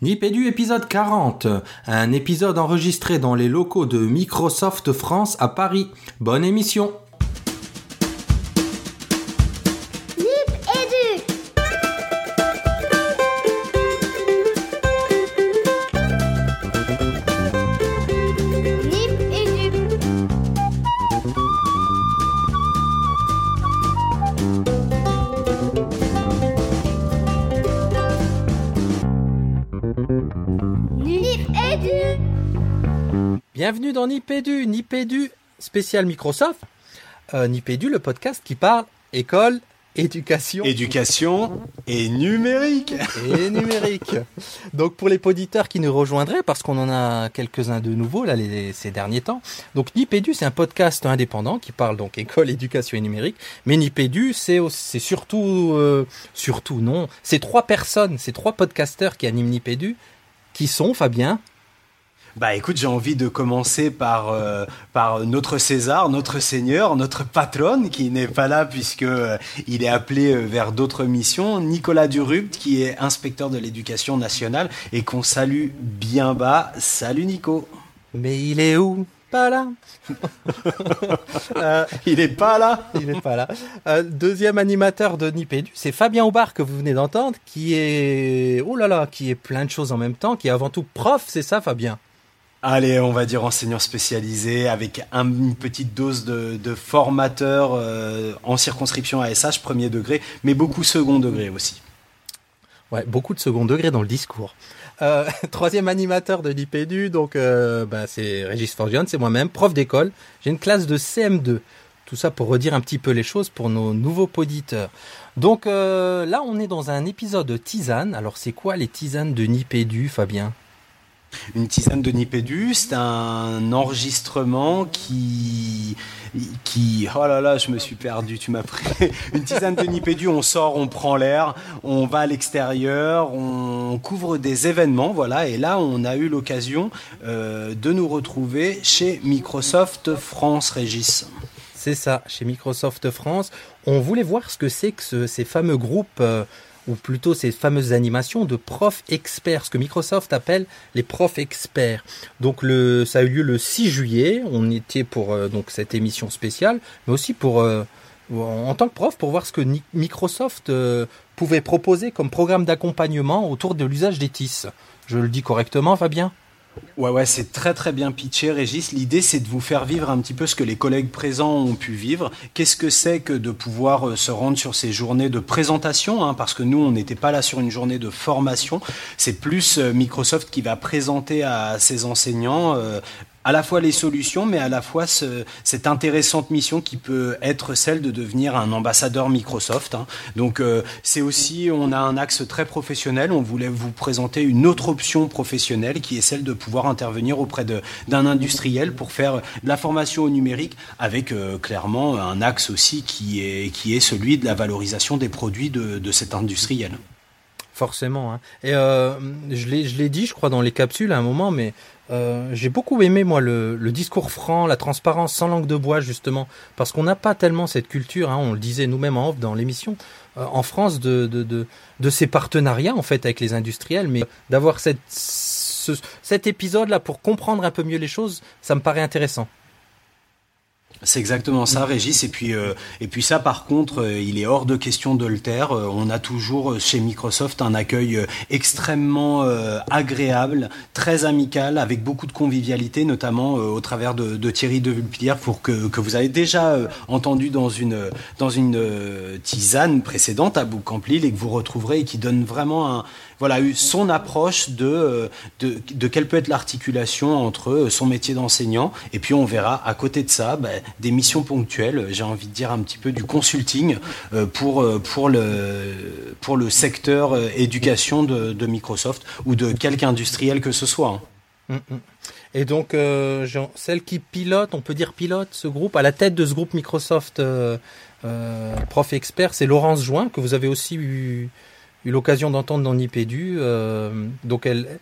Nipédu épisode 40, un épisode enregistré dans les locaux de Microsoft France à Paris. Bonne émission Bienvenue dans Nipédu, Nipédu spécial Microsoft. Euh, Nipédu, le podcast qui parle école, éducation Éducation et numérique. et numérique. Donc pour les auditeurs qui nous rejoindraient, parce qu'on en a quelques-uns de nouveaux là les- ces derniers temps. Donc Nipédu, c'est un podcast indépendant qui parle donc école, éducation et numérique. Mais Nipédu, c'est c'est surtout euh, surtout non, c'est trois personnes, c'est trois podcasteurs qui animent Nipédu, qui sont Fabien. Bah écoute, j'ai envie de commencer par, euh, par notre César, notre Seigneur, notre patronne, qui n'est pas là puisque euh, il est appelé euh, vers d'autres missions, Nicolas Durupt, qui est inspecteur de l'éducation nationale et qu'on salue bien bas. Salut Nico. Mais il est où? Pas là. Euh, Il est pas là Il n'est pas là. Euh, deuxième animateur de Nipédu, c'est Fabien Aubard que vous venez d'entendre, qui est, oh là là, qui est plein de choses en même temps, qui est avant tout prof, c'est ça Fabien? Allez, on va dire enseignant spécialisé avec un- une petite dose de, formateur euh, en circonscription ASH premier degré, mais beaucoup second degré aussi. Ouais, beaucoup de second degré dans le discours. Euh, troisième animateur de Nipédu, donc euh, bah, c'est Régis Forgione, c'est moi-même, prof d'école. J'ai une classe de CM2. Tout ça pour redire un petit peu les choses pour nos nouveaux auditeurs. Donc là, on est dans un épisode de tisane. Alors c'est quoi les tisanes de Nipédu, Fabien? Une tisane de Nipédu, c'est un enregistrement qui, qui, oh là là, je me suis perdu, tu m'as pris. Une tisane de Nipédu, on sort, on prend l'air, on va à l'extérieur, on couvre des événements, voilà. Et là, on a eu l'occasion euh, de nous retrouver chez Microsoft France, Régis. C'est ça, chez Microsoft France. On voulait voir ce que c'est que ce- ces fameux groupes, euh, ou plutôt ces fameuses animations de profs experts, ce que Microsoft appelle les profs experts. Donc ça a eu lieu le 6 juillet. On était pour euh, donc cette émission spéciale, mais aussi pour euh, en tant que prof pour voir ce que Microsoft euh, pouvait proposer comme programme d'accompagnement autour de l'usage des TIS. Je le dis correctement, Fabien? Ouais, ouais, c'est très très bien pitché, Régis. L'idée, c'est de vous faire vivre un petit peu ce que les collègues présents ont pu vivre. Qu'est-ce que c'est que de pouvoir euh, se rendre sur ces journées de présentation hein, Parce que nous, on n'était pas là sur une journée de formation. C'est plus euh, Microsoft qui va présenter à ses enseignants euh, à la fois les solutions, mais à la fois ce- cette intéressante mission qui peut être celle de devenir un ambassadeur Microsoft. hein. Donc euh, c'est aussi, on a un axe très professionnel. On voulait vous présenter une autre option professionnelle qui est celle de pouvoir intervenir auprès d'un industriel pour faire de la formation au numérique avec euh, clairement un axe aussi qui est, qui est celui de la valorisation des produits de, de cet industriel. Forcément. Hein. Et euh, je l'ai, dit, je crois, dans les capsules à un moment, mais euh, j'ai beaucoup aimé moi le, discours franc, la transparence sans langue de bois justement, parce qu'on n'a pas tellement cette culture. Hein, on le disait nous-mêmes en off dans l'émission, euh, en France de, de, de, ces partenariats en fait avec les industriels, mais d'avoir cette, ce- cet épisode-là pour comprendre un peu mieux les choses, ça me paraît intéressant. C'est exactement ça, Régis. Et puis, euh, et puis ça, par contre, euh, il est hors de question de le taire. Euh, on a toujours euh, chez Microsoft un accueil extrêmement euh, agréable, très amical, avec beaucoup de convivialité, notamment euh, au travers de, de Thierry de Vulpilière, pour que, que vous avez déjà euh, entendu dans une dans une euh, tisane précédente à Boucampli et que vous retrouverez et qui donne vraiment un voilà son approche de, euh, de de quelle peut être l'articulation entre euh, son métier d'enseignant et puis on verra à côté de ça ben, des missions ponctuelles j'ai envie de dire un petit peu du consulting euh, pour euh, pour le pour le secteur euh, éducation de, Microsoft ou de quelque industriel que ce soit hein. Mm, mm. Et donc, euh, celle qui pilote, on peut dire pilote ce groupe, à la tête de ce groupe Microsoft euh, euh, Prof Expert, c'est Laurence Join, que vous avez aussi eu, eu l'occasion d'entendre dans Nipédu. Euh, donc, elle,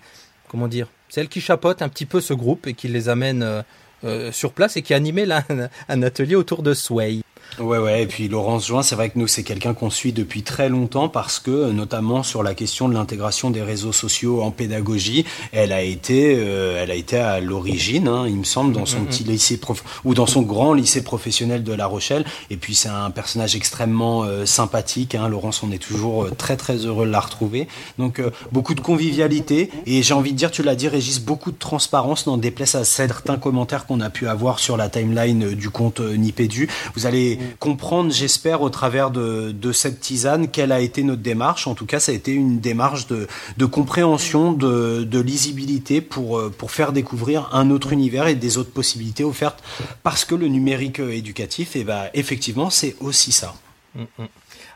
comment dire, c'est elle qui chapeaute un petit peu ce groupe et qui les amène euh, euh, sur place et qui a là, un, un atelier autour de Sway. Ouais, ouais. Et puis Laurence Join, c'est vrai que nous, c'est quelqu'un qu'on suit depuis très longtemps parce que, notamment sur la question de l'intégration des réseaux sociaux en pédagogie, elle a été, euh, elle a été à l'origine, hein, il me semble, dans son petit lycée prof ou dans son grand lycée professionnel de La Rochelle. Et puis c'est un personnage extrêmement euh, sympathique. Hein. Laurence, on est toujours euh, très très heureux de la retrouver. Donc euh, beaucoup de convivialité et j'ai envie de dire, tu l'as dit, Régis, beaucoup de transparence, n'en déplace à certains commentaires qu'on a pu avoir sur la timeline euh, du compte euh, Nipédu. Vous allez comprendre, j'espère, au travers de, cette tisane, quelle a été notre démarche. En tout cas, ça a été une démarche de, compréhension, de, lisibilité pour, euh, pour faire découvrir un autre univers et des autres possibilités offertes parce que le numérique euh, éducatif, et ben, effectivement, c'est aussi ça.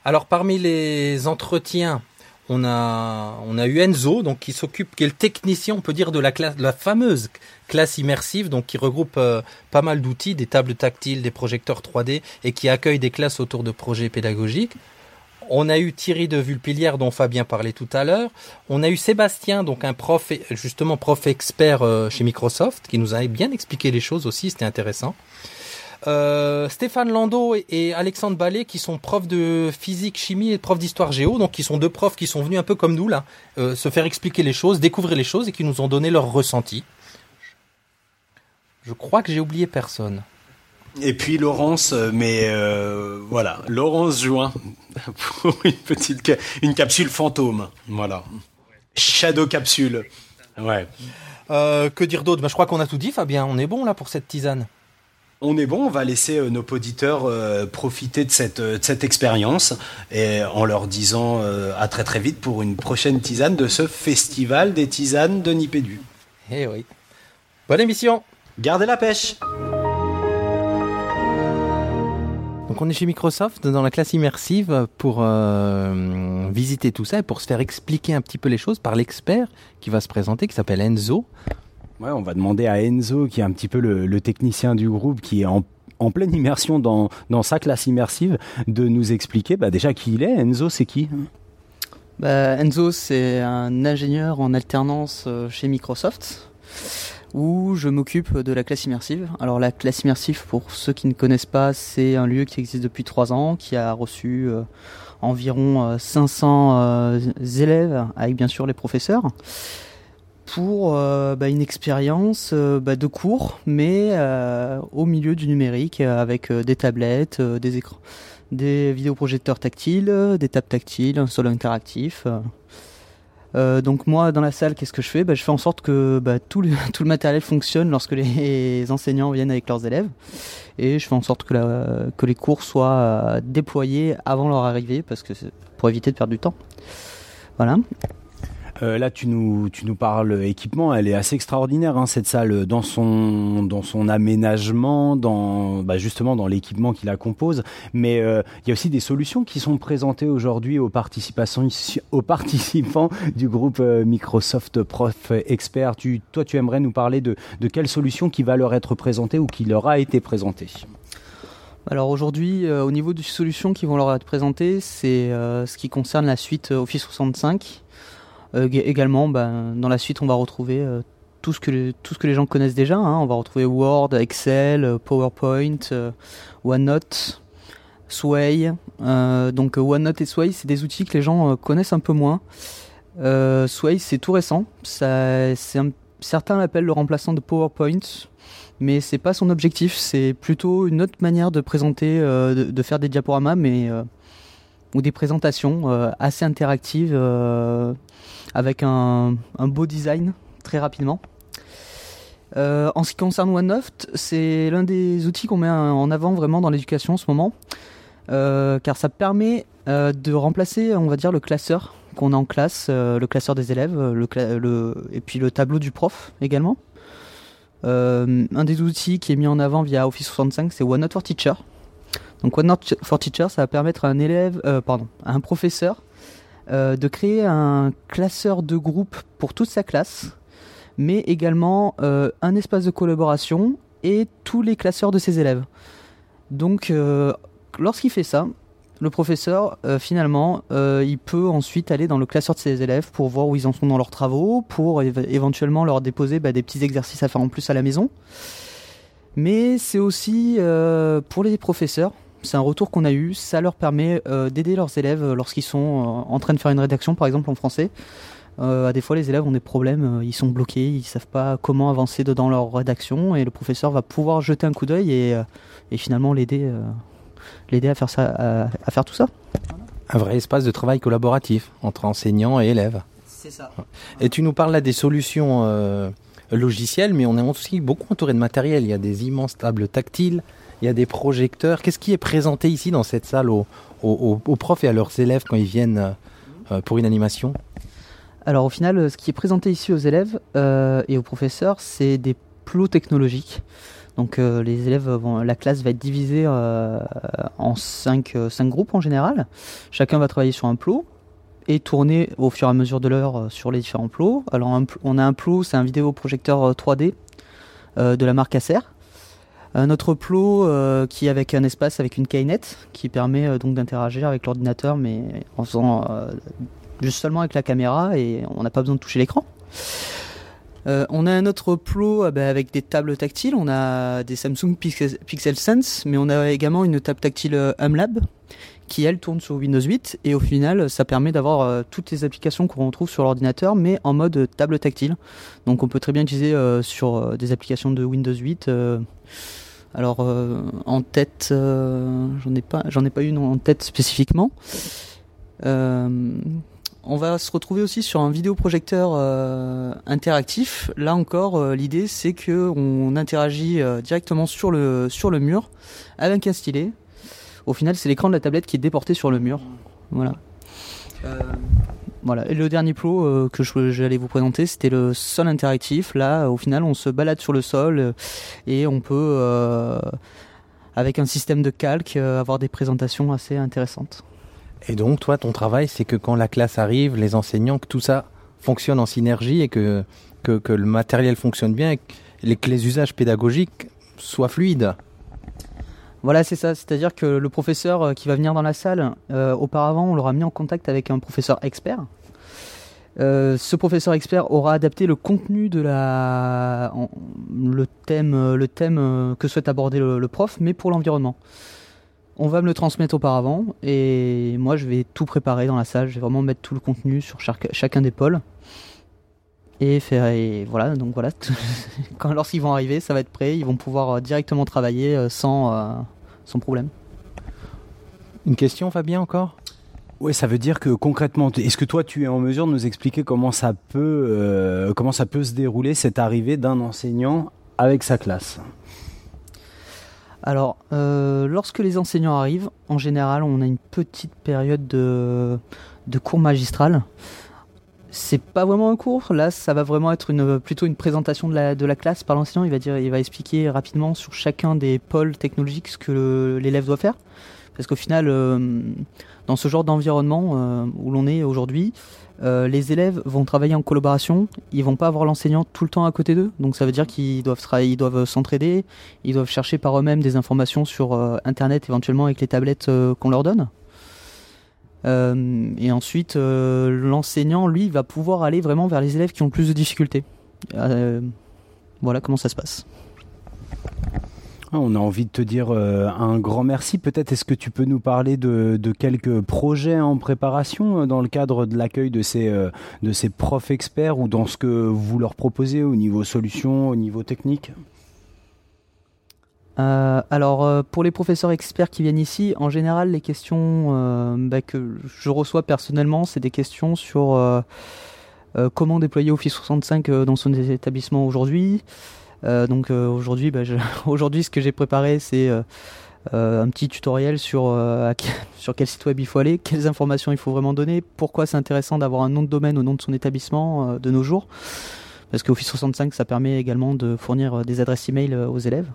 Alors parmi les entretiens, on a on a eu Enzo donc qui s'occupe qui est le technicien on peut dire de la classe la fameuse classe immersive donc qui regroupe euh, pas mal d'outils, des tables tactiles, des projecteurs 3D et qui accueille des classes autour de projets pédagogiques. On a eu Thierry de Vulpilière dont Fabien parlait tout à l'heure. On a eu Sébastien, donc un prof, justement prof expert euh, chez Microsoft, qui nous a bien expliqué les choses aussi, c'était intéressant. Euh, Stéphane Landau et, et Alexandre Ballet qui sont profs de physique, chimie et profs d'histoire géo, donc qui sont deux profs qui sont venus un peu comme nous là, euh, se faire expliquer les choses, découvrir les choses et qui nous ont donné leur ressenti. Je crois que j'ai oublié personne. Et puis Laurence, euh, mais euh, voilà, Laurence Join pour une petite ca- une capsule fantôme, voilà. Shadow capsule. Ouais. Euh, que dire d'autre? Ben, Je crois qu'on a tout dit Fabien, on est bon là pour cette tisane. On est bon, on va laisser euh, nos auditeurs euh, profiter de cette, euh, de cette expérience et en leur disant à très très vite pour une prochaine tisane de ce festival des tisanes de Nipédu. Eh oui. Bonne émission Gardez la pêche Donc on est chez Microsoft dans la classe immersive pour euh, visiter tout ça et pour se faire expliquer un petit peu les choses par l'expert qui va se présenter, qui s'appelle Enzo. On va demander à Enzo, qui est un petit peu le, technicien du groupe, qui est en, pleine immersion dans, sa classe immersive, de nous expliquer bah, déjà qui il est. Enzo, c'est qui? Bah, Enzo, c'est un ingénieur en alternance euh, chez Microsoft où je m'occupe de la classe immersive. Alors la classe immersive, pour ceux qui ne connaissent pas, c'est un lieu qui existe depuis trois ans, qui a reçu euh, environ euh, 500 euh, élèves, avec bien sûr les professeurs, pour euh, bah, une expérience euh, bah, de cours, mais euh, au milieu du numérique, avec des tablettes, des écrans des vidéoprojecteurs tactiles, des tables tactiles, un sol interactif. donc moi dans la salle qu'est-ce que je fais? Bah, Je fais en sorte que tout, le, matériel fonctionne lorsque les enseignants viennent avec leurs élèves et je fais en sorte que, que les cours soient déployés avant leur arrivée parce que pour éviter de perdre du temps. Voilà. Euh, Là, tu nous, parles équipement. Elle est assez extraordinaire, hein, cette salle, dans son, dans son aménagement, dans, bah, justement dans l'équipement qui la compose. Mais euh, il y a aussi des solutions qui sont présentées aujourd'hui aux, participants du groupe euh, Microsoft Prof Expert. Toi, tu aimerais nous parler de, quelle solution qui va leur être présentée ou qui leur a été présentée Alors aujourd'hui, euh, au niveau des solutions qui vont leur être présentées, c'est euh, ce qui concerne la suite euh, Office 65. Euh, ég- également, ben, dans la suite, on va retrouver euh, tout, ce que les, tout ce que les gens connaissent déjà. hein. On va retrouver Word, Excel, euh, PowerPoint, OneNote, Sway. Donc OneNote et Sway, c'est des outils que les gens connaissent un peu moins. Sway, c'est tout récent. Certains l'appellent le remplaçant de PowerPoint mais c'est pas son objectif. C'est plutôt une autre manière de présenter, de, de faire des diaporamas, mais ou des présentations euh, assez interactives euh, avec un, beau design très rapidement. Euh, en ce qui concerne OneNote, c'est l'un des outils qu'on met en avant vraiment dans l'éducation en ce moment, car ça permet de remplacer, on va dire, le classeur qu'on a en classe, le classeur des élèves, et puis le tableau du prof également. Un des outils qui est mis en avant via Office 65, c'est OneNote for Teacher. Donc OneNote for Teacher, ça va permettre à un élève, euh, pardon, un professeur euh, de créer un classeur de groupe pour toute sa classe, mais également euh, un espace de collaboration et tous les classeurs de ses élèves. Donc, lorsqu'il fait ça, le professeur, finalement, il peut ensuite aller dans le classeur de ses élèves pour voir où ils en sont dans leurs travaux, pour éve- éventuellement leur déposer bah, des petits exercices à faire en plus à la maison. Mais c'est aussi pour les professeurs, c'est un retour qu'on a eu. Ça leur permet d'aider leurs élèves lorsqu'ils sont en train de faire une rédaction, par exemple en français. à des fois, les élèves ont des problèmes, ils sont bloqués, ils savent pas comment avancer dans leur rédaction, et le professeur va pouvoir jeter un coup d'œil et, et, finalement l'aider, l'aider à faire ça, à faire tout ça. Un vrai espace de travail collaboratif entre enseignants et élèves. C'est ça. Et tu nous parles là des solutions euh, logicielles, mais on est aussi beaucoup entouré de matériel. Il y a des immenses tables tactiles, il y a des projecteurs. Qu'est-ce qui est présenté ici dans cette salle aux, profs et à leurs élèves quand ils viennent euh, pour une animation? Alors au final, ce qui est présenté ici aux élèves euh, et aux professeurs, c'est des plots technologiques. Donc les élèves, la classe va être divisée en 5 cinq, groupes en général. Chacun va travailler sur un plot et tourner au fur et à mesure de l'heure euh, sur les différents plots. Alors on a un plot, c'est un vidéoprojecteur 3D euh, euh, de la marque Acer. Un autre plot qui est avec un espace avec une keynet qui permet donc d'interagir avec l'ordinateur mais en faisant juste seulement avec la caméra et on n'a pas besoin de toucher l'écran. on a un autre plot bah, avec des tables tactiles, on a des Samsung Pixel, Sense, mais on a également une table tactile HumLab qui elle tourne sur Windows 8 et au final ça permet d'avoir euh, toutes les applications qu'on retrouve sur l'ordinateur mais en mode table tactile. Donc on peut très bien utiliser euh, sur euh, des applications de Windows 8. Alors en tête, j'en ai pas, j'en une en tête spécifiquement. on va se retrouver aussi sur un vidéoprojecteur interactif. Là encore, l'idée c'est que on interagit directement sur le sur le mur avec un stylet au final, c'est l'écran de la tablette qui est déporté sur le mur. Voilà. Euh, voilà. Et le dernier plot euh, que j'allais vous présenter, c'était le sol interactif. Là, au final, on se balade sur le sol euh, et on peut, avec un système de calque, avoir des présentations assez intéressantes. Et donc, toi, ton travail, c'est que quand la classe arrive, les enseignants, que tout ça fonctionne en synergie et que, que, le matériel fonctionne bien et que les usages pédagogiques soient fluides. Voilà, c'est ça. C'est-à-dire que le professeur euh, qui va venir dans la salle, euh, auparavant, on l'aura mis en contact avec un professeur expert. Euh, ce professeur expert aura adapté le contenu de la, le thème, le thème que souhaite aborder le, prof, mais pour l'environnement. On va me le transmettre auparavant et moi je vais tout préparer dans la salle. Je vais vraiment mettre tout le contenu sur chacun des pôles et faire et voilà donc voilà. Quand lorsqu'ils vont arriver ça va être prêt. Ils vont pouvoir euh, directement travailler euh, sans euh, sans problème. Une question Fabien encore? Oui, ça veut dire que concrètement, est-ce que toi tu es en mesure de nous expliquer comment ça peut, comment ça peut se dérouler cette arrivée d'un enseignant avec sa classe? Alors, lorsque les enseignants arrivent, en général, on a une petite période de, de cours magistral c'est pas vraiment un cours. Là, ça va vraiment être plutôt une présentation de la, classe par l'enseignant. Il va dire, il va expliquer rapidement sur chacun des pôles technologiques ce que l'élève doit faire. Parce qu'au final, euh, dans ce genre d'environnement euh, où l'on est aujourd'hui, euh, les élèves vont travailler en collaboration. Ils vont pas avoir l'enseignant tout le temps à côté d'eux. Donc ça veut dire qu'ils doivent doivent s'entraider. Ils doivent chercher par eux-mêmes des informations sur Internet, éventuellement avec les tablettes qu'on leur donne. Euh, et ensuite, euh, l'enseignant, lui, va pouvoir aller vraiment vers les élèves qui ont plus de difficultés. Euh, voilà comment ça se passe. Ah, on a envie de te dire un grand merci. Peut-être est-ce que tu peux nous parler de, quelques projets en préparation dans le cadre de l'accueil de ces, de ces profs experts ou dans ce que vous leur proposez au niveau solution, au niveau technique? Euh, alors euh, pour les professeurs experts qui viennent ici, en général les questions euh, bah, que je reçois personnellement, c'est des questions sur comment déployer Office 65 dans son établissement aujourd'hui. donc aujourd'hui, bah, aujourd'hui ce que j'ai préparé c'est un petit tutoriel sur, sur quel site web il faut aller, quelles informations il faut vraiment donner, pourquoi c'est intéressant d'avoir un nom de domaine au nom de son établissement de nos jours. Parce que Office 65 ça permet également de fournir des adresses email aux élèves.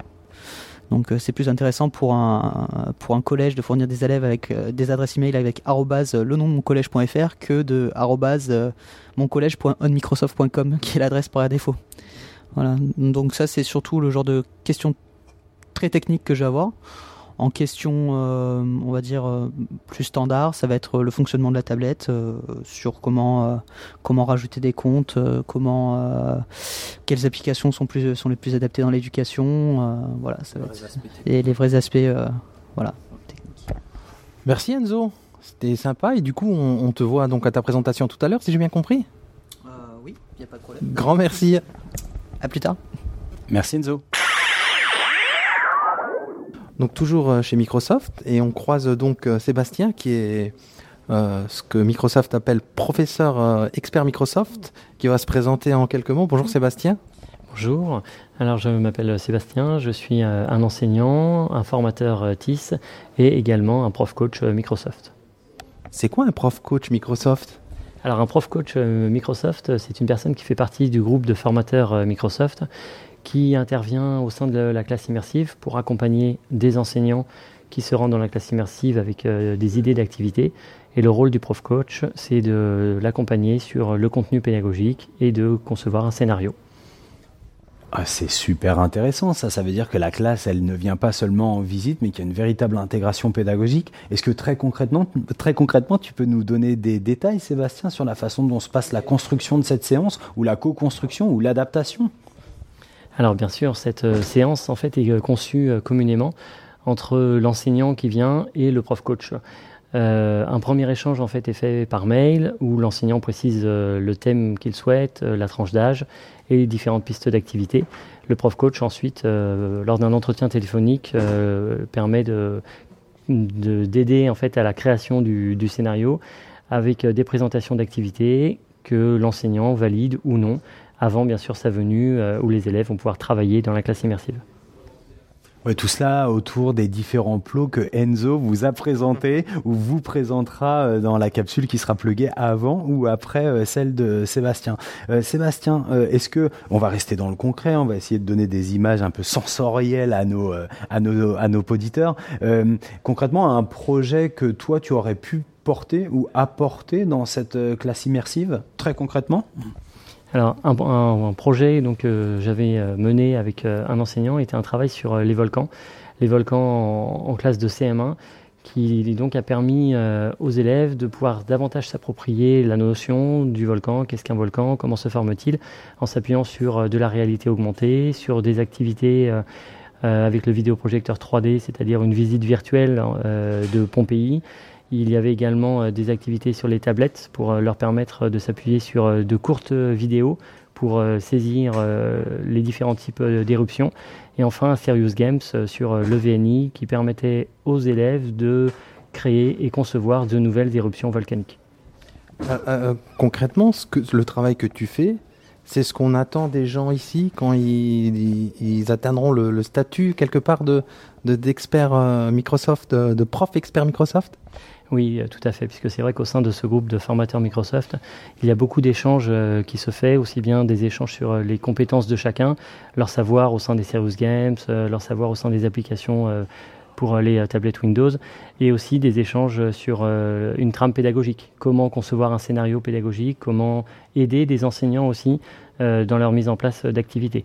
Donc euh, c'est plus intéressant pour un, pour un collège de fournir des élèves avec euh, des adresses email avec arrobase euh, le nom de mon collège.fr que de arrobase moncollège.onmicrosoft.com qui est l'adresse par défaut. Voilà. Donc ça c'est surtout le genre de questions très techniques que je vais avoir en question, euh, on va dire, euh, plus standard, ça va être le fonctionnement de la tablette, euh, sur comment, comment rajouter des comptes, comment, quelles applications sont, plus, sont les plus adaptées dans l'éducation, voilà, ça va être, et les vrais aspects, voilà, Merci Enzo, c'était sympa et du coup on, on te voit donc à ta présentation tout à l'heure si j'ai bien compris. Euh, oui, il n'y a pas de problème. Grand merci. À plus tard. Merci Enzo. Donc toujours euh, chez Microsoft et on croise donc euh, Sébastien qui est euh, ce que Microsoft appelle professeur euh, expert Microsoft qui va se présenter en quelques mots. Bonjour Sébastien. Bonjour, alors je m'appelle Sébastien, je suis euh, un enseignant, un formateur euh, TIS et également un prof coach euh, Microsoft. C'est quoi un prof coach Microsoft? Alors un prof coach euh, Microsoft, euh, c'est une personne qui fait partie du groupe de formateurs euh, Microsoft qui intervient au sein de la classe immersive pour accompagner des enseignants qui se rendent dans la classe immersive avec euh, des idées d'activité. Et le rôle du prof coach, c'est de l'accompagner sur le contenu pédagogique et de concevoir un scénario. Ah, c'est super intéressant, ça. Ça veut dire que la classe, elle ne vient pas seulement en visite, mais qu'il y a une véritable intégration pédagogique. Est-ce que très concrètement, très concrètement, tu peux nous donner des détails, Sébastien, sur la façon dont se passe la construction de cette séance, ou la co-construction, ou l'adaptation? Alors bien sûr, cette euh, séance en fait est euh, conçue euh, communément entre l'enseignant qui vient et le prof coach. Un premier échange en fait est fait par mail où l'enseignant précise le thème qu'il souhaite, la tranche d'âge et différentes pistes d'activité. Le prof coach ensuite, lors d'un entretien téléphonique, permet de de- d'aider en fait à la création du, du scénario avec des présentations d'activités que l'enseignant valide ou non avant bien sûr sa venue euh, où les élèves vont pouvoir travailler dans la classe immersive. Ouais, tout cela autour des différents plots que Enzo vous a présentés ou vous présentera euh, dans la capsule qui sera pluguée avant ou après euh, celle de Sébastien. Sébastien, est-ce que on va rester dans le concret, on va essayer de donner des images un peu sensorielles à nos à nos à nos auditeurs. Concrètement, un projet que toi tu aurais pu porter ou apporter dans cette classe immersive, très concrètement? Alors, un, projet donc, que j'avais euh, mené avec euh, un enseignant était un travail sur euh, les volcans. Les volcans en, classe de CM1, qui donc a permis euh, aux élèves de pouvoir davantage s'approprier la notion du volcan, qu'est-ce qu'un volcan, comment se forme-t-il, en s'appuyant sur euh, de la réalité augmentée, sur des activités euh, euh, avec le vidéoprojecteur 3D, c'est-à-dire une visite virtuelle euh, de Pompéi. Il y avait également euh, des activités sur les tablettes pour euh, leur permettre de s'appuyer sur euh, de courtes vidéos pour euh, saisir euh, les différents types euh, d'éruptions. Et enfin, Serious Games euh, sur euh, le VNI qui permettait aux élèves de créer et concevoir de nouvelles éruptions volcaniques. Euh, euh, concrètement, le travail que tu fais, c'est ce qu'on attend des gens ici quand ils, atteindront le, statut quelque part de de- d'expert euh, Microsoft, de, de prof expert Microsoft? Oui, euh, tout à fait, puisque c'est vrai qu'au sein de ce groupe de formateurs Microsoft, il y a beaucoup d'échanges euh, qui se fait, aussi bien des échanges sur euh, les compétences de chacun, leur savoir au sein des Serious Games, leur savoir au sein des applications pour les tablettes Windows, et aussi des échanges sur une trame pédagogique, comment concevoir un scénario pédagogique, comment aider des enseignants aussi dans leur mise en place d'activités.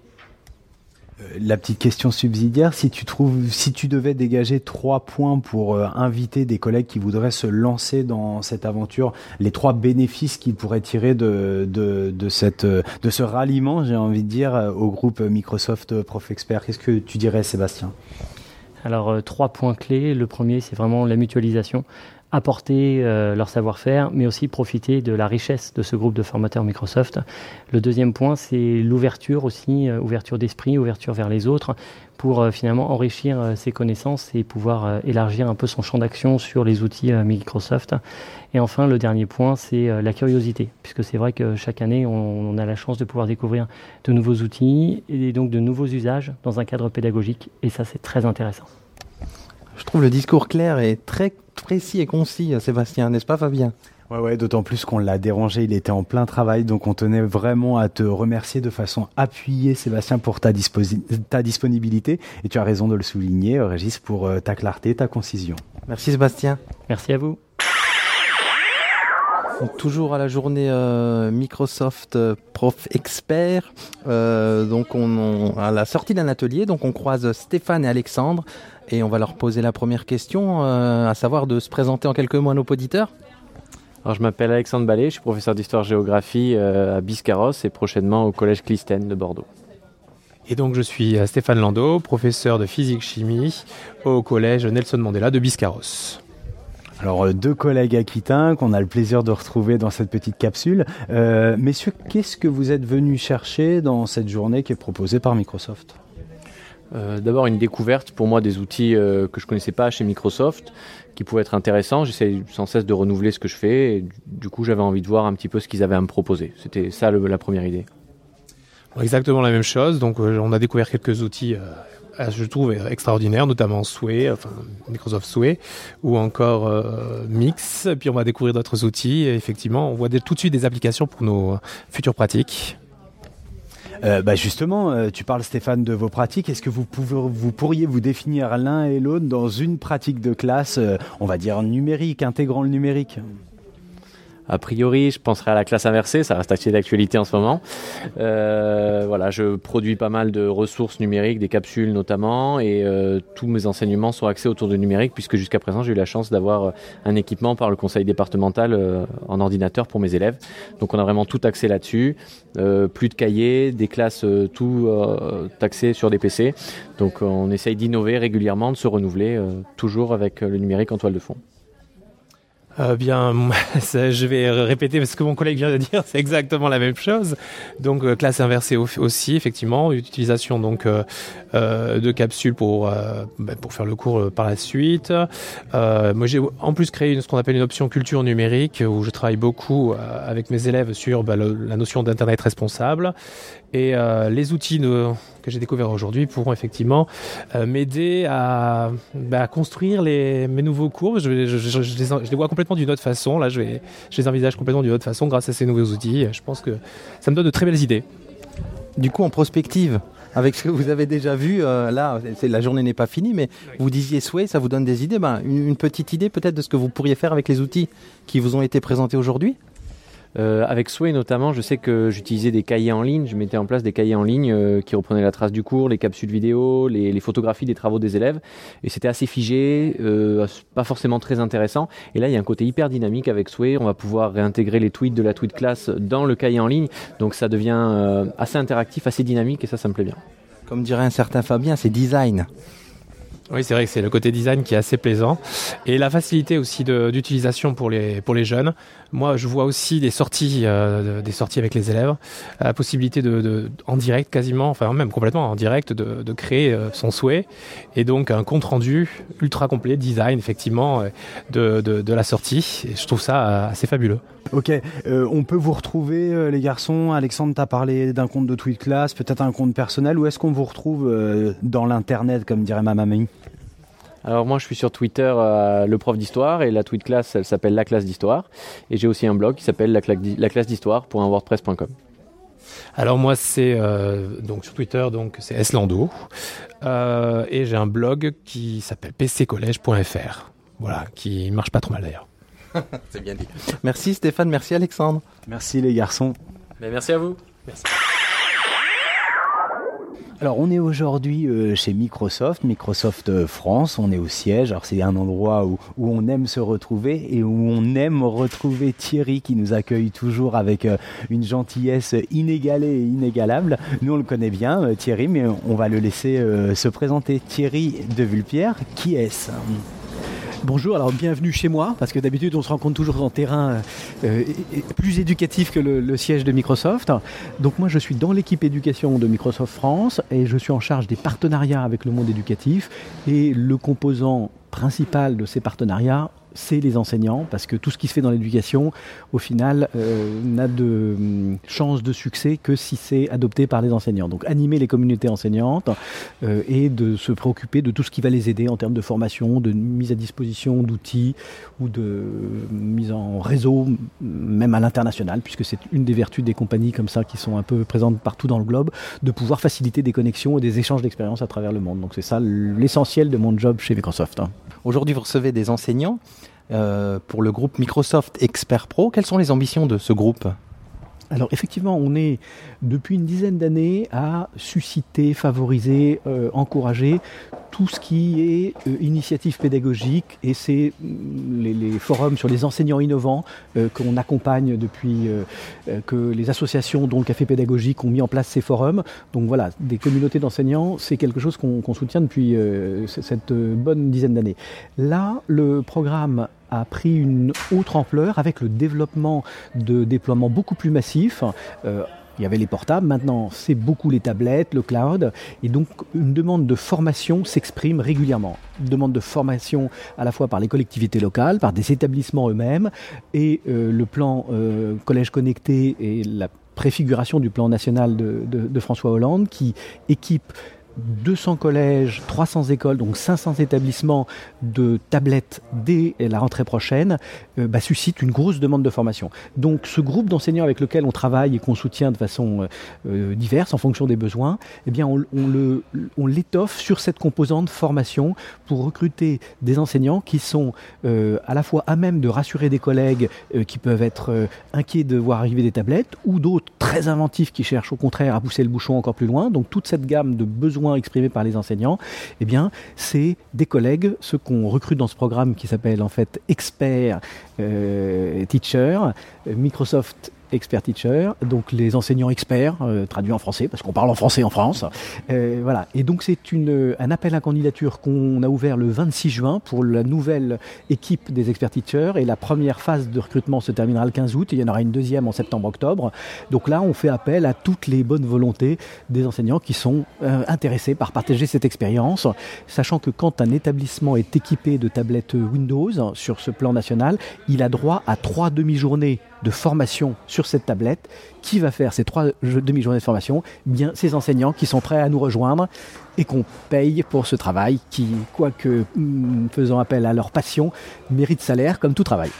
Euh, La petite question subsidiaire, si tu trouves, si tu devais dégager trois points pour euh, inviter des collègues qui voudraient se lancer dans cette aventure, les trois bénéfices qu'ils pourraient tirer de, de, de cette, euh, de ce ralliement, j'ai envie de dire, au groupe Microsoft euh, Prof Expert, qu'est-ce que tu dirais, Sébastien? Alors, trois points clés. Le premier, c'est vraiment la mutualisation. Apporter euh, leur savoir-faire, mais aussi profiter de la richesse de ce groupe de formateurs Microsoft. Le deuxième point, c'est l'ouverture aussi, euh, ouverture d'esprit, ouverture vers les autres, pour euh, finalement enrichir ses connaissances et pouvoir élargir un peu son champ d'action sur les outils Microsoft. Et enfin, le dernier point, c'est la curiosité, puisque c'est vrai que chaque année, on a la chance de pouvoir découvrir de nouveaux outils et donc de nouveaux usages dans un cadre pédagogique, et ça, c'est très intéressant. Je trouve le discours clair et très précis et concis, Sébastien, n'est-ce pas Fabien? Ouais, ouais, d'autant plus qu'on l'a dérangé, il était en plein travail, donc on tenait vraiment à te remercier de façon appuyée, Sébastien, pour ta, ta disponibilité. Et tu as raison de le souligner, euh, Régis, pour euh, ta clarté, ta concision. Merci Sébastien. Merci à vous. Donc, toujours à la journée euh, Microsoft euh, Prof Expert. Euh, donc on, on- à la sortie d'un atelier, donc on croise Stéphane et Alexandre et on va leur poser la première question, euh, à savoir de se présenter en quelques mots à nos auditeurs. Alors, je m'appelle Alexandre Ballet, je suis professeur d'histoire-géographie euh, à Biscarros et prochainement au Collège Clistène de Bordeaux. Et donc je suis euh, Stéphane Landau, professeur de physique-chimie au collège Nelson Mandela de Biscarros. Alors deux collègues aquitains qu'on a le plaisir de retrouver dans cette petite capsule. Euh, messieurs, qu'est-ce que vous êtes venus chercher dans cette journée qui est proposée par Microsoft? Euh, D'abord une découverte pour moi des outils euh, que je connaissais pas chez Microsoft, qui pouvaient être intéressants. J'essaie sans cesse de renouveler ce que je fais. Du- coup, j'avais envie de voir un petit peu ce qu'ils avaient à me proposer. C'était ça la première idée. Exactement la même chose. Donc, euh, on a découvert quelques outils, je trouve, extraordinaires, notamment Sway, enfin Microsoft Sway, ou encore Mix. Puis, on va découvrir d'autres outils. Effectivement, on voit tout de suite des applications pour nos futures pratiques. Euh, bah justement, euh, tu parles Stéphane de vos pratiques. Est-ce que vous, pouvez, vous pourriez vous définir l'un et l'autre dans une pratique de classe, euh, on va dire numérique, intégrant le numérique? A priori, je penserais à la classe inversée, ça reste assez d'actualité en ce moment. Euh, voilà, je produis pas mal de ressources numériques, des capsules notamment, et euh, tous mes enseignements sont axés autour du numérique, puisque jusqu'à présent, j'ai eu la chance d'avoir euh, un équipement par le conseil départemental euh, en ordinateur pour mes élèves. Donc on a vraiment tout axé là-dessus. Euh, plus de cahiers, des classes euh, tout taxées sur des PC. Donc on essaye d'innover régulièrement, de se renouveler, toujours avec le numérique en toile de fond. Euh, bien, je vais répéter ce que mon collègue vient de dire, c'est exactement la même chose. Donc euh, classe inversée au- aussi, effectivement, utilisation donc euh, de capsules pour bah, pour faire le cours par la suite. Moi, j'ai en plus créé une, ce qu'on appelle une option culture numérique où je travaille beaucoup avec mes élèves sur le- la notion d'internet responsable et les outils de- que j'ai découverts aujourd'hui pourront effectivement euh, m'aider à, bah, construire les, mes nouveaux cours. Je, les, je les vois complètement d'une autre façon. Là, je, vais, je les envisage complètement d'une autre façon grâce à ces nouveaux outils. Je pense que ça me donne de très belles idées. Du coup, en prospective, avec ce que vous avez déjà vu, euh, là, la journée n'est pas finie, mais vous disiez Sway, ça vous donne des idées. Ben, une, une petite idée peut-être de ce que vous pourriez faire avec les outils qui vous ont été présentés aujourd'hui? Euh, avec Sway notamment, je sais que j'utilisais des cahiers en ligne, je mettais en place des cahiers en ligne euh, qui reprenaient la trace du cours, les capsules vidéo, les, photographies des travaux des élèves, et c'était assez figé, euh, pas forcément très intéressant. Et là, il y a un côté hyper dynamique avec Sway, on va pouvoir réintégrer les tweets de la tweet class dans le cahier en ligne, donc ça devient assez interactif, assez dynamique, et ça, ça me plaît bien. Comme dirait un certain Fabien, c'est design. Oui, c'est vrai que c'est le côté design qui est assez plaisant. Et la facilité aussi d'utilisation pour les, pour les jeunes. Moi, je vois aussi des sorties, euh, de- des sorties avec les élèves. La possibilité de, en direct quasiment, enfin même complètement en direct, de, créer euh, son souhait. Et donc un compte rendu ultra complet, design effectivement, euh, de, de, la sortie. Et je trouve ça assez fabuleux. Ok, on peut vous retrouver, les garçons. Alexandre, t'as parlé d'un compte de Tweet Class, peut-être un compte personnel. Où est-ce qu'on vous retrouve dans l'internet, comme dirait ma mamie? Alors moi, je suis sur Twitter, euh, le prof d'histoire, et la tweet class, elle s'appelle la classe d'histoire, et j'ai aussi un blog qui s'appelle la, claque di- la classe d'histoire.wordpress.com. Alors moi, c'est euh, donc sur Twitter, donc c'est Eslando. Euh, et j'ai un blog qui s'appelle pccollège.fr. Voilà, qui marche pas trop mal d'ailleurs. C'est bien dit. Merci Stéphane, merci Alexandre. Merci les garçons. Ben, merci à vous. Alors on est aujourd'hui euh, chez Microsoft, Microsoft euh, France, on est au siège, alors c'est un endroit où, on aime se retrouver et où on aime retrouver Thierry qui nous accueille toujours avec euh, une gentillesse inégalée et inégalable. Nous on le connaît bien Thierry mais on va le laisser se présenter. Thierry de Vulpière, qui est-ce? Bonjour, alors bienvenue chez moi, parce que d'habitude on se rencontre toujours en terrain euh, é- plus éducatif que le siège de Microsoft. Donc moi je suis dans l'équipe éducation de Microsoft France et je suis en charge des partenariats avec le monde éducatif et le composant principal de ces partenariats c'est les enseignants, parce que tout ce qui se fait dans l'éducation, au final, euh, n'a de hum, chance de succès que si c'est adopté par les enseignants. Donc animer les communautés enseignantes euh, et de se préoccuper de tout ce qui va les aider en termes de formation, de mise à disposition d'outils ou de euh, mise en réseau, même à l'international, puisque c'est une des vertus des compagnies comme ça qui sont un peu présentes partout dans le globe, de pouvoir faciliter des connexions et des échanges d'expériences à travers le monde. Donc c'est ça l'essentiel de mon job chez Microsoft. hein. Aujourd'hui, vous recevez des enseignants euh, pour le groupe Microsoft Expert Pro. Quelles sont les ambitions de ce groupe? Alors effectivement, on est depuis une dizaine d'années à susciter, favoriser, euh, encourager tout ce qui est euh, initiative pédagogique et c'est mm, les, forums sur les enseignants innovants euh, qu'on accompagne depuis euh, euh, que les associations dont le café pédagogique ont mis en place ces forums. Donc voilà, des communautés d'enseignants, c'est quelque chose qu'on soutient depuis cette bonne dizaine d'années. Là, le programme a pris une autre ampleur avec le développement de déploiements beaucoup plus massifs. Euh, il y avait les portables, maintenant c'est beaucoup les tablettes, le cloud, et donc une demande de formation s'exprime régulièrement. Une demande de formation à la fois par les collectivités locales, par des établissements eux-mêmes, et euh, le plan euh, Collège Connecté et la préfiguration du plan national de, François Hollande qui équipe 200 collèges, 300 écoles, donc 500 établissements de tablettes dès la rentrée prochaine, euh, bah, suscite une grosse demande de formation. Donc ce groupe d'enseignants avec lequel on travaille et qu'on soutient de façon euh, euh, diverse en fonction des besoins, eh bien on, l'étoffe sur cette composante formation pour recruter des enseignants qui sont à la fois à même de rassurer des collègues qui peuvent être inquiets de voir arriver des tablettes ou d'autres très inventifs qui cherchent au contraire à pousser le bouchon encore plus loin. Donc toute cette gamme de besoins exprimés par les enseignants, eh bien c'est des collègues, ceux qu'on recrute dans ce programme qui s'appelle en fait Expert euh, Teacher, euh, Microsoft Expert Teacher, donc les enseignants experts, euh, traduit en français, parce qu'on parle en français en France. Euh, voilà. Et donc c'est un appel à candidature qu'on a ouvert le 26 juin pour la nouvelle équipe des Expert Teachers, et la première phase de recrutement se terminera le 15 août, il y en aura une deuxième en septembre-octobre. Donc là, on fait appel à toutes les bonnes volontés des enseignants qui sont intéressés par partager cette expérience, sachant que quand un établissement est équipé de tablettes Windows sur ce plan national, il a droit à trois demi-journées de formation sur cette tablette. Qui va faire ces trois demi-journées de formation? Bien, ces enseignants qui sont prêts à nous rejoindre et qu'on paye pour ce travail qui, quoique hum, faisant appel à leur passion, mérite salaire comme tout travail.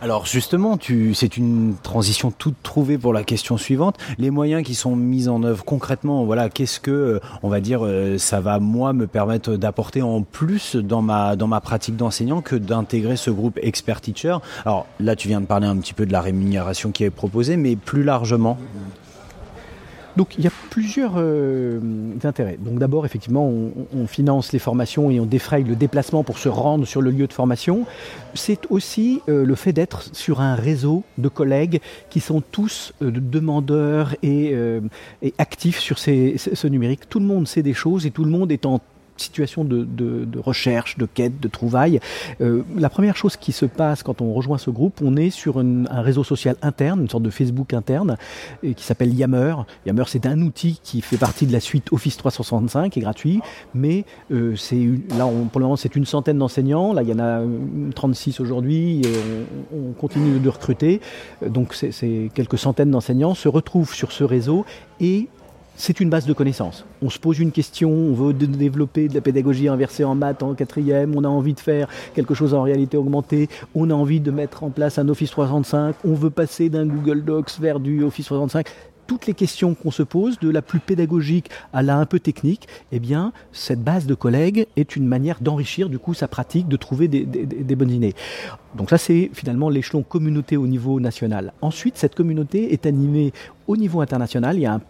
Alors justement, c'est une transition toute trouvée pour la question suivante. Les moyens qui sont mis en œuvre concrètement, voilà, qu'est-ce que, euh, on va dire, euh, ça va moi me permettre d'apporter en plus dans ma dans ma pratique d'enseignant que d'intégrer ce groupe expert teacher? Alors là, tu viens de parler un petit peu de la rémunération qui est proposée, mais plus largement. Donc il y a plusieurs euh, intérêts. Donc d'abord effectivement on, finance les formations et on défraye le déplacement pour se rendre sur le lieu de formation. C'est aussi euh, le fait d'être sur un réseau de collègues qui sont tous euh, demandeurs et, actifs sur ce numérique. Tout le monde sait des choses et tout le monde est en situation de, recherche, de quête, de trouvailles. Euh, la première chose qui se passe quand on rejoint ce groupe, on est sur un réseau social interne, une sorte de Facebook interne, qui s'appelle Yammer. Yammer, c'est un outil qui fait partie de la suite Office 365, qui est gratuit, mais euh, c'est là, pour le moment, c'est une centaine d'enseignants. Là, il y en a euh, 36 aujourd'hui, et on, on continue de recruter. Euh, Donc, c'est quelques centaines d'enseignants se retrouvent sur ce réseau et c'est une base de connaissances. On se pose une question, on veut dé- développer de la pédagogie inversée en maths en quatrième, on a envie de faire quelque chose en réalité augmentée, on a envie de mettre en place un Office 365, on veut passer d'un Google Docs vers du Office 365. Toutes les questions qu'on se pose, de la plus pédagogique à la un peu technique, eh bien, cette base de collègues est une manière d'enrichir du coup sa pratique, de trouver des- des bonnes idées. Donc ça, c'est finalement l'échelon communauté au niveau national. Ensuite, cette communauté est animée au niveau international. Il y a un,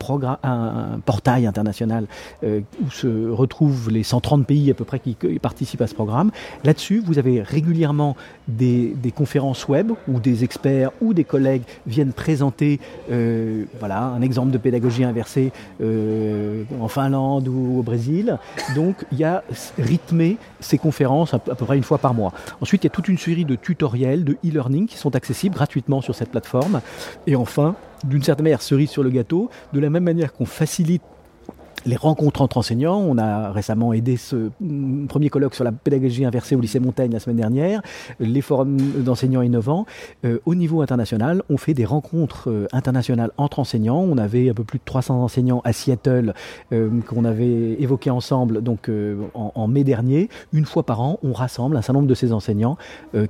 un, portail international euh, où se retrouvent les 130 pays à peu près qui, participent à ce programme. Là-dessus, vous avez régulièrement des, conférences web où des experts ou des collègues viennent présenter euh, voilà, un exemple de pédagogie inversée euh, en Finlande ou au Brésil. Donc, il y a rythmé ces conférences à peu près une fois par mois. Ensuite, il y a toute une série de tutoriels, de e-learning qui sont accessibles gratuitement sur cette plateforme. Et enfin, d'une certaine manière, cerise sur le gâteau, de la même manière qu'on facilite les rencontres entre enseignants. On a récemment aidé ce mm, premier colloque sur la pédagogie inversée au lycée Montaigne la semaine dernière, les forums d'enseignants innovants. Euh, au niveau international, on fait des rencontres euh, internationales entre enseignants. On avait un peu plus de 300 enseignants à Seattle euh, qu'on avait évoqué ensemble donc en, mai dernier. Une fois par an, on rassemble un certain nombre de ces enseignants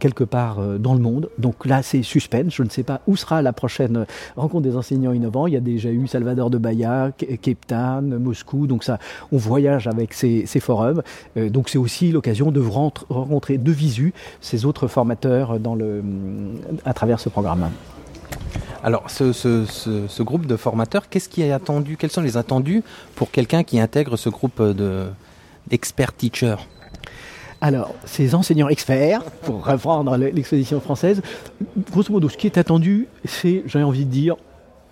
quelque part dans le monde. Donc là, c'est suspense. Je ne sais pas où sera la prochaine rencontre des enseignants innovants. Il y a déjà eu Salvador de Bahia, Ca- Cape Town, Moscou. Donc ça, on voyage avec ces, ces forums. Euh, donc c'est aussi l'occasion de rencontrer de visu ces autres formateurs dans le, à travers ce programme. Alors, ce, ce- ce- ce groupe de formateurs, qu'est-ce qui est attendu? Quels sont les attendus pour quelqu'un qui intègre ce groupe de d'experts teachers? Alors, ces enseignants experts, pour reprendre l'exposition française, grosso modo, ce qui est attendu, c'est, j'ai envie de dire,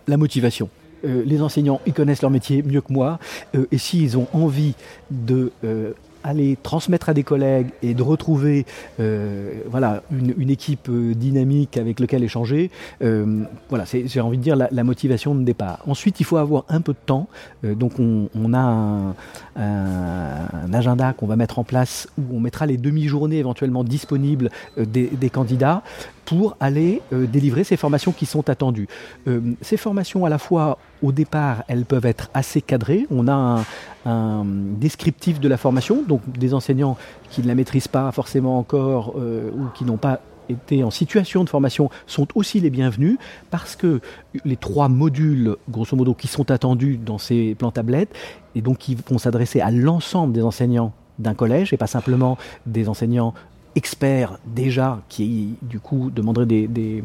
la motivation. Euh, les enseignants, ils connaissent leur métier mieux que moi, euh, et s'ils ont envie de euh, aller transmettre à des collègues et de retrouver voilà, une, équipe dynamique avec laquelle échanger, voilà, c'est, j'ai envie de dire la, motivation de départ. Ensuite, il faut avoir un peu de temps. Donc, on, a un, agenda qu'on va mettre en place où on mettra les demi-journées éventuellement disponibles des candidats pour aller euh, délivrer ces formations qui sont attendues. Euh, ces formations, à la fois, au départ, elles peuvent être assez cadrées. On a un, descriptif de la formation, donc des enseignants qui ne la maîtrisent pas forcément encore euh, ou qui n'ont pas été en situation de formation sont aussi les bienvenus parce que les trois modules, grosso modo, qui sont attendus dans ces plans tablettes et donc qui vont s'adresser à l'ensemble des enseignants d'un collège et pas simplement des enseignants experts déjà qui du coup demanderaient des,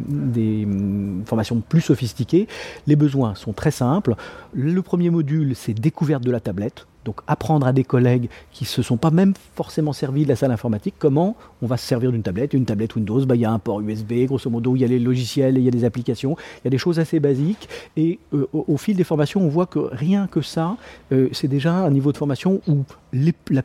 hum, formations plus sophistiquées. Les besoins sont très simples. Le premier module, c'est découverte de la tablette. Donc apprendre à des collègues qui se sont pas même forcément servis de la salle informatique comment on va se servir d'une tablette. Une tablette Windows, bah, il y a un port USB, grosso modo, il y a les logiciels, il y a des applications, il y a des choses assez basiques. Et euh, au, au fil des formations, on voit que rien que ça, euh, c'est déjà un niveau de formation où les, la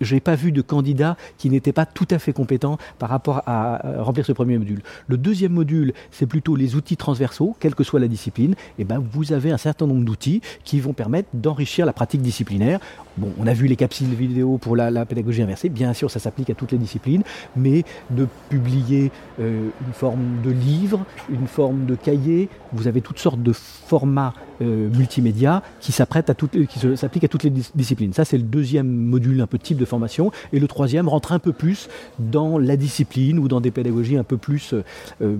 j'ai pas vu de candidat qui n'était pas tout à fait compétent par rapport à remplir ce premier module. Le deuxième module, c'est plutôt les outils transversaux, quelle que soit la discipline. Et ben, vous avez un certain nombre d'outils qui vont permettre d'enrichir la pratique disciplinaire. Bon, on a vu les capsules vidéo pour la, la pédagogie inversée. Bien sûr, ça s'applique à toutes les disciplines, mais de publier euh, une forme de livre, une forme de cahier, vous avez toutes sortes de formats euh, multimédia qui s'apprêtent à toutes, qui s'appliquent à toutes les dis- disciplines. Ça, c'est le deuxième module, un peu type de formation, et le troisième rentre un peu plus dans la discipline ou dans des pédagogies un peu plus euh, euh,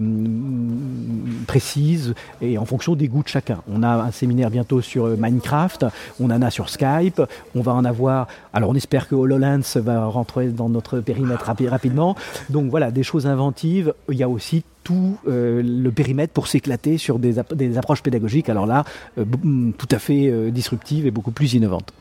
précises et en fonction des goûts de chacun. On a un séminaire bientôt sur Minecraft, on en a sur Skype, on va en avoir. Alors, on espère que HoloLens va rentrer dans notre périmètre rapi- rapidement. Donc voilà, des choses inventives. Il y a aussi tout euh, le périmètre pour s'éclater sur des, app- des approches pédagogiques. Alors là, euh, tout à fait euh, disruptives et beaucoup plus innovantes.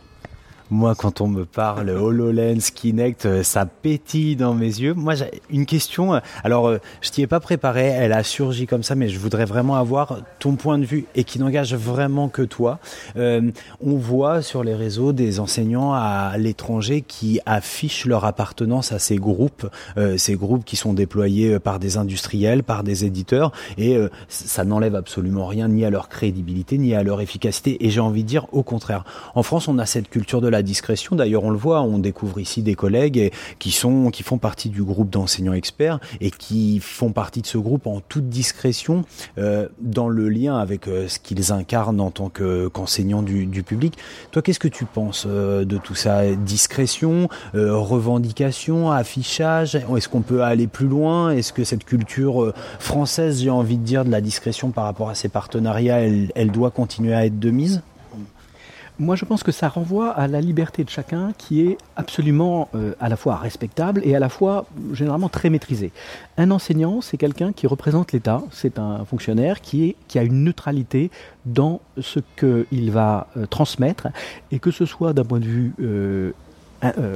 Moi, quand on me parle HoloLens, Kinect, euh, ça pétille dans mes yeux. Moi, j'ai une question. euh, Alors, euh, je t'y ai pas préparé. Elle a surgi comme ça, mais je voudrais vraiment avoir ton point de vue et qui n'engage vraiment que toi. Euh, on voit sur les réseaux des enseignants à l'étranger qui affichent leur appartenance à ces groupes, euh, ces groupes qui sont déployés par des industriels, par des éditeurs, et euh, ça n'enlève absolument rien ni à leur crédibilité ni à leur efficacité. Et j'ai envie de dire au contraire. En France, on a cette culture de la discrétion. D'ailleurs, on le voit, on découvre ici des collègues qui sont qui font partie du groupe d'enseignants experts et qui font partie de ce groupe en toute discrétion euh, dans le lien avec euh, ce qu'ils incarnent en tant que- qu'enseignants du, public. Toi, qu'est-ce que tu penses euh, de tout ça? Discrétion, revendication, affichage? Est-ce qu'on peut aller plus loin? Est-ce que cette culture française, j'ai envie de dire, de la discrétion par rapport à ces partenariats, elle, elle doit continuer à être de mise? Moi, je pense que ça renvoie à la liberté de chacun qui est absolument euh, à la fois respectable et à la fois généralement très maîtrisée. Un enseignant, c'est quelqu'un qui représente l'État, c'est un fonctionnaire qui, a une neutralité dans ce qu'il va euh, transmettre, et que ce soit d'un point de vue euh,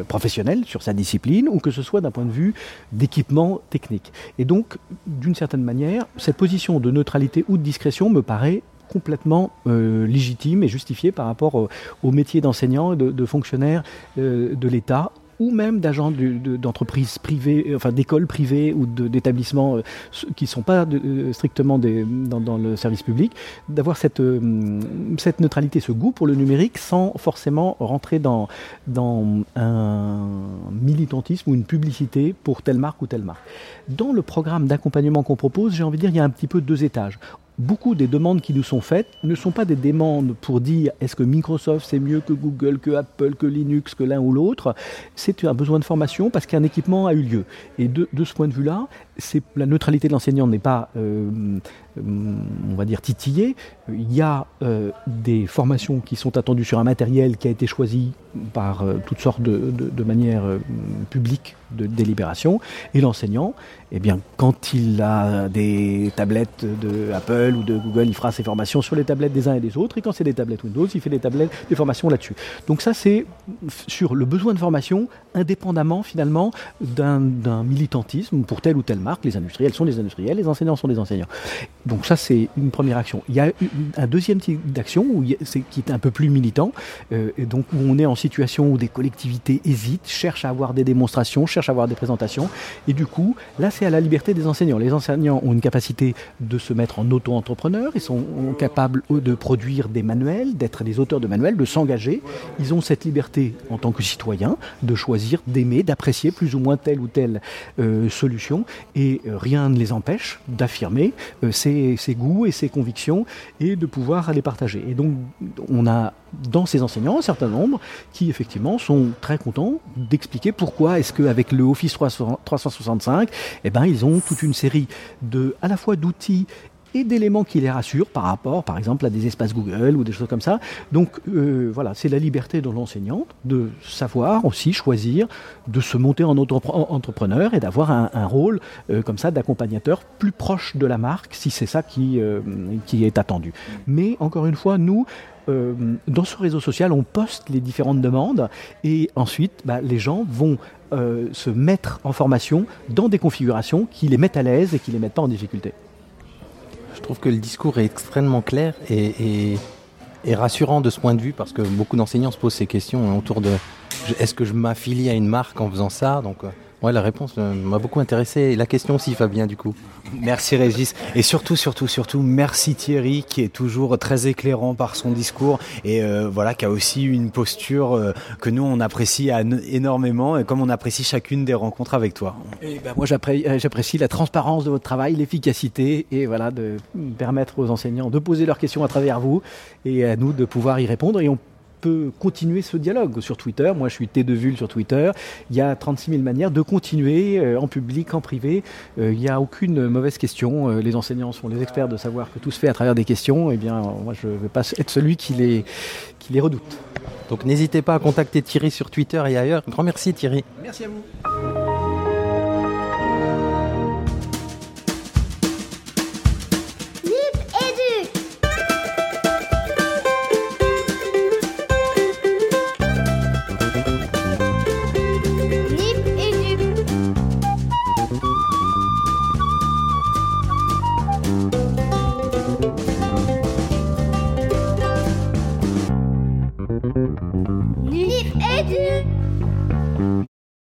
professionnel sur sa discipline ou que ce soit d'un point de vue d'équipement technique. Et donc, d'une certaine manière, cette position de neutralité ou de discrétion me paraît complètement euh, légitime et justifiée par rapport au, au métier d'enseignant de, de fonctionnaire euh, de l'État ou même d'agents d'entreprises privées, euh, enfin d'écoles privées ou d'établissements euh, qui ne sont pas euh, strictement dans, le service public, d'avoir cette, euh, cette neutralité, ce goût pour le numérique sans forcément rentrer dans, dans un militantisme ou une publicité pour telle marque ou telle marque. Dans le programme d'accompagnement qu'on propose, j'ai envie de dire, il y a un petit peu deux étages. Beaucoup des demandes qui nous sont faites ne sont pas des demandes pour dire est-ce que Microsoft c'est mieux que Google, que Apple, que Linux, que l'un ou l'autre? C'est un besoin de formation parce qu'un équipement a eu lieu. Et de, ce point de vue-là, la neutralité de l'enseignant n'est pas, euh, on va dire, titillée. Il y a euh, des formations qui sont attendues sur un matériel qui a été choisi par euh, toutes sortes de, manières publiques de délibération. Et l'enseignant, eh bien, quand il a des tablettes de Apple ou de Google, il fera ses formations sur les tablettes des uns et des autres. Et quand c'est des tablettes Windows, il fait des tablettes, des formations là-dessus. Donc ça, c'est sur le besoin de formation, indépendamment finalement d'un militantisme pour telle ou marque. Les industriels sont des industriels, les enseignants sont des enseignants. Donc ça, c'est une première action. Il y a un deuxième type d'action qui est un peu plus militant, euh, et donc où on est en situation où des collectivités hésitent, cherchent à avoir des démonstrations, cherchent à avoir des présentations, et du coup, là, c'est à la liberté des enseignants. Les enseignants ont une capacité de se mettre en auto-entrepreneur, ils sont capables de produire des manuels, d'être des auteurs de manuels, de s'engager. Ils ont cette liberté en tant que citoyens de choisir, d'aimer, d'apprécier plus ou moins telle ou telle euh, solution, et euh, rien ne les empêche d'affirmer euh, ses, goûts et ses convictions et de pouvoir les partager. Et donc, on a dans ces enseignants un certain nombre qui effectivement sont très contents d'expliquer pourquoi est-ce qu'avec le Office 365, eh ben, ils ont toute une série de, à la fois d'outils et d'éléments qui les rassurent par rapport, par exemple, à des espaces Google ou des choses comme ça. Donc euh, voilà, c'est la liberté de l'enseignant de savoir aussi choisir de se monter en entrepreneur et d'avoir un, rôle euh, comme ça d'accompagnateur plus proche de la marque si c'est ça qui, euh, est attendu. Mais encore une fois, nous, dans ce réseau social, on poste les différentes demandes et ensuite, bah, les gens vont se mettre en formation dans des configurations qui les mettent à l'aise et qui les mettent pas en difficulté. Je trouve que le discours est extrêmement clair et, rassurant de ce point de vue parce que beaucoup d'enseignants se posent ces questions autour de est-ce que je m'affilie à une marque en faisant ça? Euh, Ouais, la réponse euh, m'a beaucoup intéressé. Et la question aussi, Fabien, du coup. Merci Régis. Et surtout, surtout, surtout, merci Thierry, qui est toujours très éclairant par son discours et euh, voilà, qui a aussi une posture euh, que nous, on apprécie énormément et comme on apprécie chacune des rencontres avec toi. Et ben, moi, j'apprécie la transparence de votre travail, l'efficacité et voilà, de permettre aux enseignants de poser leurs questions à travers vous et à nous de pouvoir y répondre. Et on peut continuer ce dialogue sur Twitter. Moi, je suis T de Vul sur Twitter. Il y a 36 000 manières de continuer euh, en public, en privé. Euh, il n'y a aucune mauvaise question. Euh, les enseignants sont les experts de savoir que tout se fait à travers des questions. Eh bien, moi, je ne vais pas être celui qui les, qui les redoute. Donc, n'hésitez pas à contacter Thierry sur Twitter et ailleurs. Grand merci, Thierry. Merci à vous.